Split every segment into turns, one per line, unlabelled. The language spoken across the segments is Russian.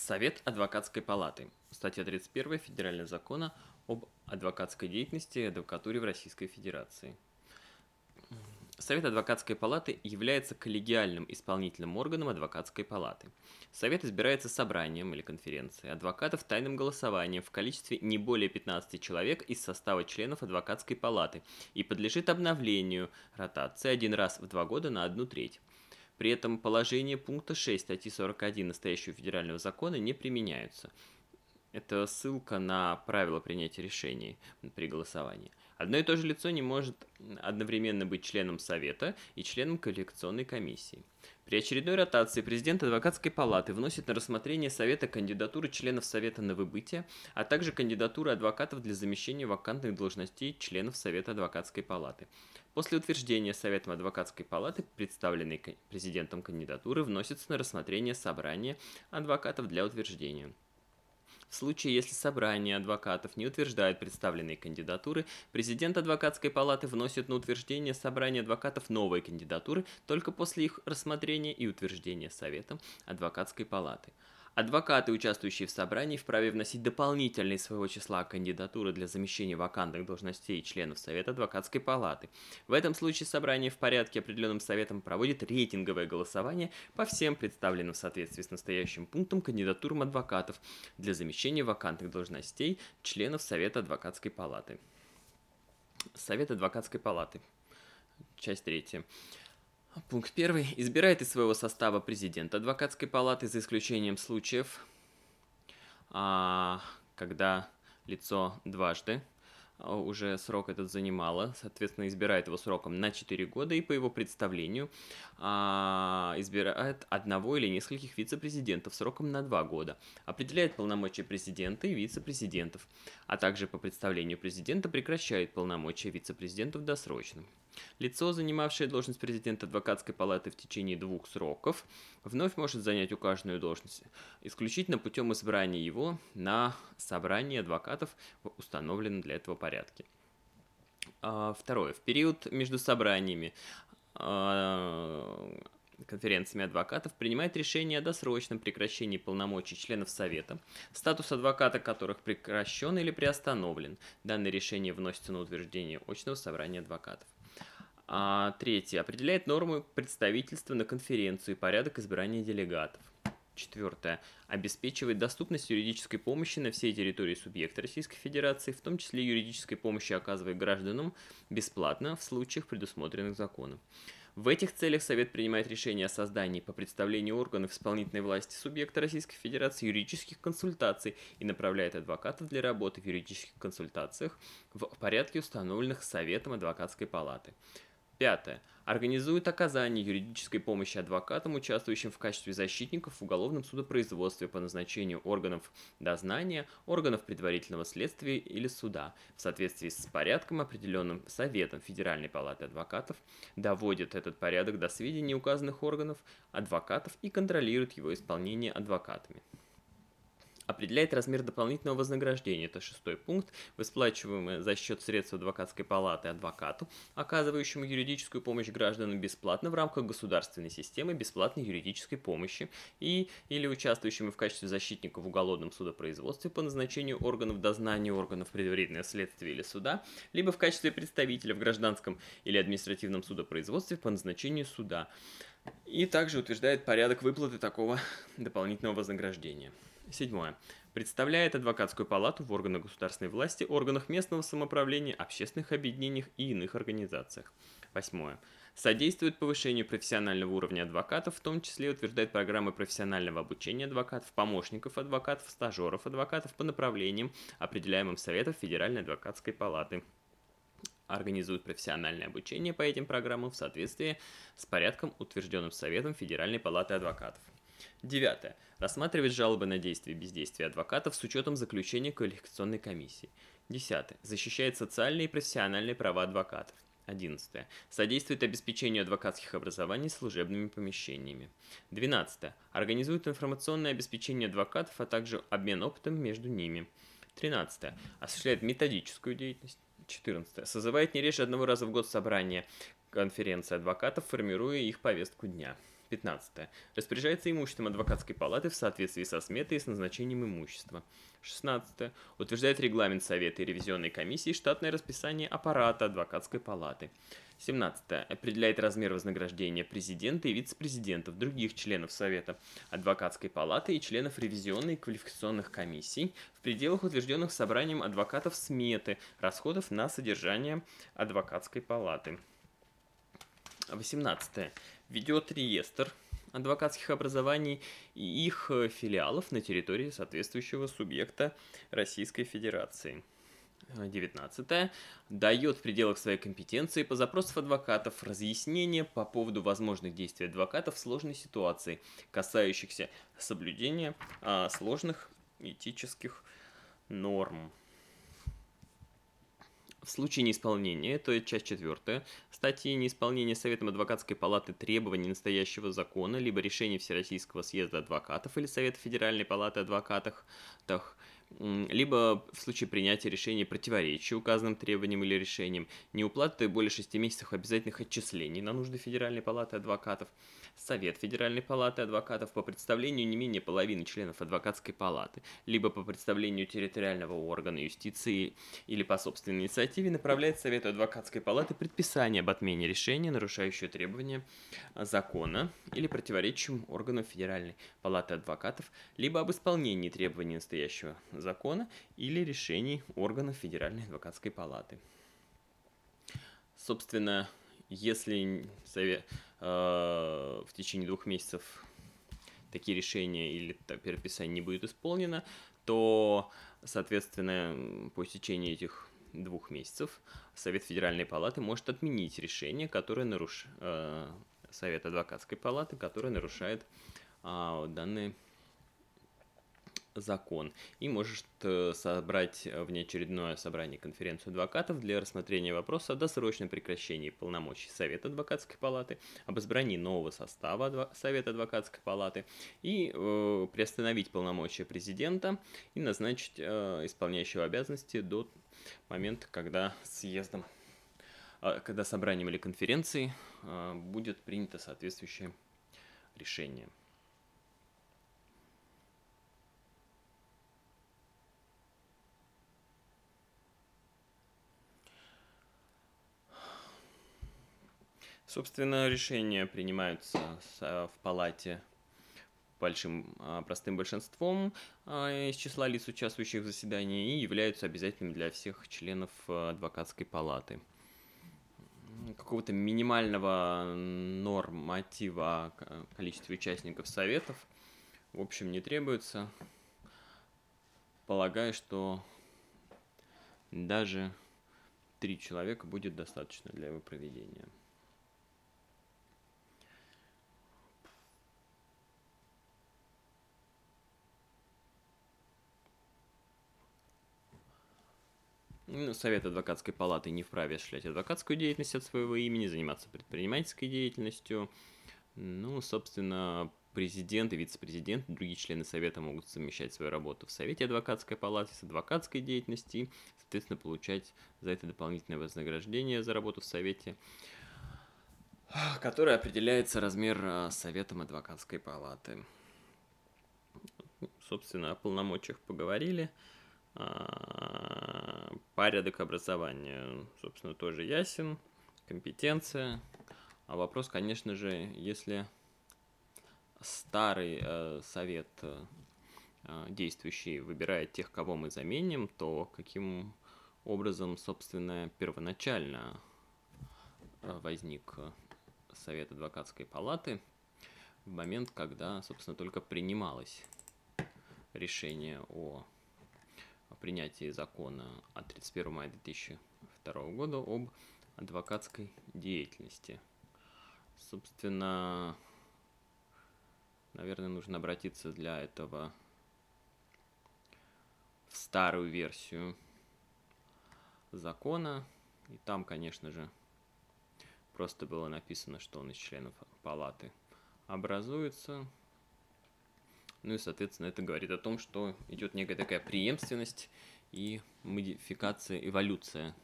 Совет адвокатской палаты. Статья 31 Федерального закона об адвокатской деятельности и адвокатуре в Российской Федерации. Совет адвокатской палаты является коллегиальным исполнительным органом адвокатской палаты. Совет избирается собранием или конференцией адвокатов тайным голосованием в количестве не более 15 человек из состава членов адвокатской палаты и подлежит обновлению ротации один раз в два года на одну треть. При этом положение пункта 6 статьи 41 настоящего федерального закона не применяются. Это ссылка на правила принятия решений при голосовании. Одно и то же лицо не может одновременно быть членом Совета и членом коллекционной комиссии. При очередной ротации президент адвокатской палаты вносит на рассмотрение Совета кандидатуры членов Совета на выбытие, а также кандидатуры адвокатов для замещения вакантных должностей членов Совета адвокатской палаты. После утверждения Советом адвокатской палаты, представленной президентом кандидатуры, вносится на рассмотрение собрания адвокатов для утверждения. В случае, если собрание адвокатов не утверждает представленные кандидатуры, президент адвокатской палаты вносит на утверждение собрания адвокатов новые кандидатуры только после их рассмотрения и утверждения Советом адвокатской палаты. Адвокаты, участвующие в собрании, вправе вносить дополнительные своего числа кандидатуры для замещения вакантных должностей членов Совета адвокатской палаты. В этом случае собрание в порядке, определенным Советом, проводит рейтинговое голосование по всем представленным в соответствии с настоящим пунктом кандидатурам адвокатов для замещения вакантных должностей членов Совета адвокатской палаты. Совет адвокатской палаты. Часть третья. Пункт первый. Избирает из своего состава президент адвокатской палаты за исключением случаев, а, когда лицо дважды уже срок этот занимало, соответственно, избирает его сроком на 4 года и по его представлению а, избирает одного или нескольких вице-президентов сроком на 2 года, определяет полномочия президента и вице-президентов, а также по представлению президента прекращает полномочия вице-президентов досрочно. Лицо, занимавшее должность президента адвокатской палаты в течение двух сроков, вновь может занять указанную должность исключительно путем избрания его на собрании адвокатов установленном для этого порядке. А, второе. В период между собраниями а, конференциями адвокатов принимает решение о досрочном прекращении полномочий членов Совета, статус адвоката которых прекращен или приостановлен. Данное решение вносится на утверждение очного собрания адвокатов. А, третье. Определяет норму представительства на конференцию и порядок избрания делегатов. Четвертое. Обеспечивает доступность юридической помощи на всей территории субъекта Российской Федерации, в том числе юридической помощи оказывая гражданам бесплатно в случаях, предусмотренных законом. В этих целях Совет принимает решение о создании по представлению органов исполнительной власти субъекта Российской Федерации юридических консультаций и направляет адвокатов для работы в юридических консультациях в порядке, установленных Советом адвокатской палаты. Пятое. Организует оказание юридической помощи адвокатам, участвующим в качестве защитников в уголовном судопроизводстве по назначению органов дознания, органов предварительного следствия или суда, в соответствии с порядком, определенным Советом Федеральной палаты адвокатов, доводит этот порядок до сведения указанных органов, адвокатов и контролирует его исполнение адвокатами определяет размер дополнительного вознаграждения, это шестой пункт, выплачиваемое за счет средств адвокатской палаты адвокату, оказывающему юридическую помощь гражданам бесплатно в рамках государственной системы бесплатной юридической помощи и или участвующему в качестве защитника в уголовном судопроизводстве по назначению органов дознания, органов предварительного следствия или суда, либо в качестве представителя в гражданском или административном судопроизводстве по назначению суда. И также утверждает порядок выплаты такого дополнительного вознаграждения. Седьмое. Представляет адвокатскую палату в органах государственной власти, органах местного самоуправления, общественных объединениях и иных организациях. Восьмое. Содействует повышению профессионального уровня адвокатов, в том числе утверждает программы профессионального обучения адвокатов, помощников адвокатов, стажеров адвокатов по направлениям, определяемым Советом Федеральной адвокатской палаты организует профессиональное обучение по этим программам в соответствии с порядком, утвержденным Советом Федеральной палаты адвокатов. Девятое. Рассматривать жалобы на действия и бездействие адвокатов с учетом заключения квалификационной комиссии. Десятое. Защищает социальные и профессиональные права адвокатов. 11. Содействует обеспечению адвокатских образований служебными помещениями. 12. Организует информационное обеспечение адвокатов, а также обмен опытом между ними. 13. Осуществляет методическую деятельность. 14. Созывает не реже одного раза в год собрание конференции адвокатов, формируя их повестку дня. 15. Распоряжается имуществом адвокатской палаты в соответствии со сметой и с назначением имущества. 16. Утверждает регламент Совета и ревизионной комиссии штатное расписание аппарата адвокатской палаты. 17. Определяет размер вознаграждения президента и вице-президентов, других членов Совета адвокатской палаты и членов ревизионной и квалификационных комиссий в пределах утвержденных собранием адвокатов сметы расходов на содержание адвокатской палаты. 18. Ведет реестр адвокатских образований и их филиалов на территории соответствующего субъекта Российской Федерации. 19. Дает в пределах своей компетенции по запросам адвокатов разъяснения по поводу возможных действий адвокатов в сложной ситуации, касающихся соблюдения а, сложных этических норм. В случае неисполнения, то есть часть четвертая, статьи неисполнения Советом адвокатской палаты требований настоящего закона, либо решения Всероссийского съезда адвокатов или Совета Федеральной палаты адвокатов, либо в случае принятия решения противоречия указанным требованиям или решениям, неуплаты более 6 месяцев обязательных отчислений на нужды Федеральной палаты адвокатов, Совет Федеральной палаты адвокатов по представлению не менее половины членов адвокатской палаты, либо по представлению территориального органа юстиции или по собственной инициативе направляет Совету адвокатской палаты предписание об отмене решения, нарушающего требования закона или противоречащим органу Федеральной палаты адвокатов, либо об исполнении требований настоящего закона или решений органов Федеральной адвокатской палаты. Собственно, если э, в течение двух месяцев такие решения или переписание не будет исполнено, то, соответственно, по истечении этих двух месяцев Совет Федеральной Палаты может отменить решение, которое нарушает э, Совет Адвокатской Палаты, которое нарушает э, данные закон и может э, собрать внеочередное собрание конференцию адвокатов для рассмотрения вопроса о досрочном прекращении полномочий Совета адвокатской палаты, об избрании нового состава Совета адвокатской палаты и э, приостановить полномочия президента и назначить э, исполняющего обязанности до момента, когда съездом, э, когда собранием или конференцией э, будет принято соответствующее решение. Собственно, решения принимаются в палате большим а, простым большинством а, из числа лиц, участвующих в заседании, и являются обязательными для всех членов адвокатской палаты. Какого-то минимального норматива о количестве участников советов, в общем, не требуется. Полагаю, что даже три человека будет достаточно для его проведения. Совет адвокатской палаты не вправе осуществлять адвокатскую деятельность от своего имени, заниматься предпринимательской деятельностью. Ну, собственно, президент и вице-президент и другие члены Совета могут совмещать свою работу в Совете адвокатской палаты с адвокатской деятельностью соответственно, получать за это дополнительное вознаграждение за работу в Совете, которое определяется размер а, Советом адвокатской палаты. Собственно, о полномочиях поговорили. А, порядок образования, собственно, тоже ясен, компетенция. А вопрос, конечно же, если старый э, совет э, действующий выбирает тех, кого мы заменим, то каким образом, собственно, первоначально э, возник совет адвокатской палаты в момент, когда, собственно, только принималось решение о о принятии закона от 31 мая 2002 года об адвокатской деятельности. Собственно, наверное, нужно обратиться для этого в старую версию закона. И там, конечно же, просто было написано, что он из членов палаты образуется. Ну и, соответственно, это говорит о том, что идет некая такая преемственность и модификация, эволюция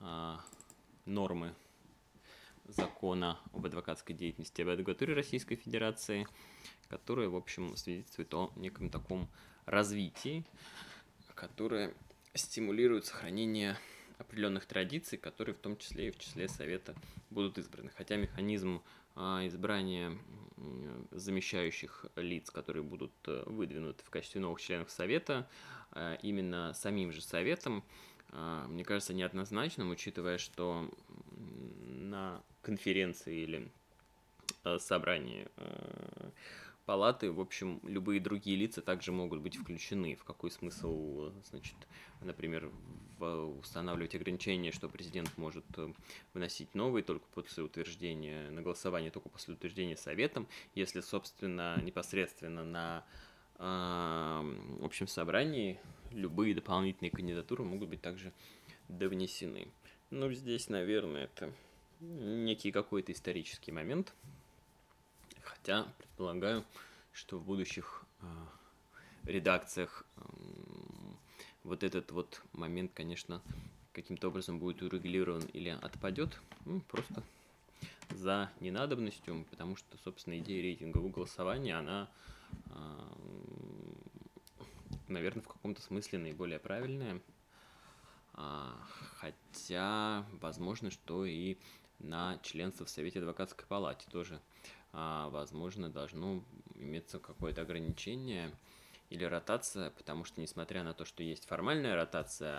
а, нормы закона об адвокатской деятельности об адвокатуре Российской Федерации, которое, в общем, свидетельствует о неком таком развитии, которое стимулирует сохранение определенных традиций, которые в том числе и в числе Совета будут избраны. Хотя механизм а, избрания замещающих лиц, которые будут э, выдвинуты в качестве новых членов Совета, а, именно самим же Советом, а, мне кажется, неоднозначным, учитывая, что на конференции или э, собрании э, палаты, в общем, любые другие лица также могут быть включены. В какой смысл, значит, например, устанавливать ограничения, что президент может э, выносить новые только после утверждения, на голосование только после утверждения советом, если, собственно, непосредственно на э, общем собрании любые дополнительные кандидатуры могут быть также довнесены. Ну, здесь, наверное, это некий какой-то исторический момент – Хотя предполагаю, что в будущих э, редакциях вот этот вот момент, конечно, каким-то образом будет урегулирован или отпадет, ну, просто за ненадобностью, потому что, собственно, идея рейтингового голосования, она, э, наверное, в каком-то смысле наиболее правильная. А, хотя, возможно, что и на членство в Совете адвокатской палате тоже возможно, должно иметься какое-то ограничение или ротация, потому что, несмотря на то, что есть формальная ротация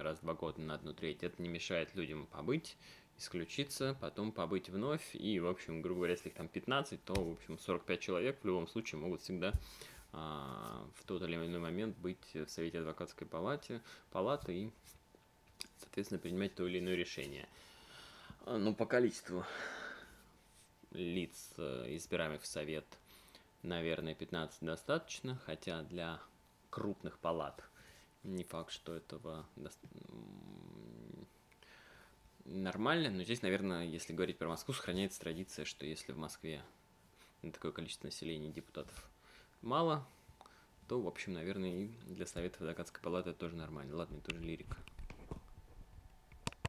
раз в два года на одну треть, это не мешает людям побыть, исключиться, потом побыть вновь, и, в общем, грубо говоря, если их там 15, то, в общем, 45 человек в любом случае могут всегда а, в тот или иной момент быть в Совете адвокатской палате, палаты и, соответственно, принимать то или иное решение. Ну, по количеству лиц, э, избираемых в совет, наверное, 15 достаточно, хотя для крупных палат не факт, что этого нормально, но здесь, наверное, если говорить про Москву, сохраняется традиция, что если в Москве такое количество населения депутатов мало, то, в общем, наверное, и для Совета адвокатской палаты это тоже нормально. Ладно, это тоже лирика.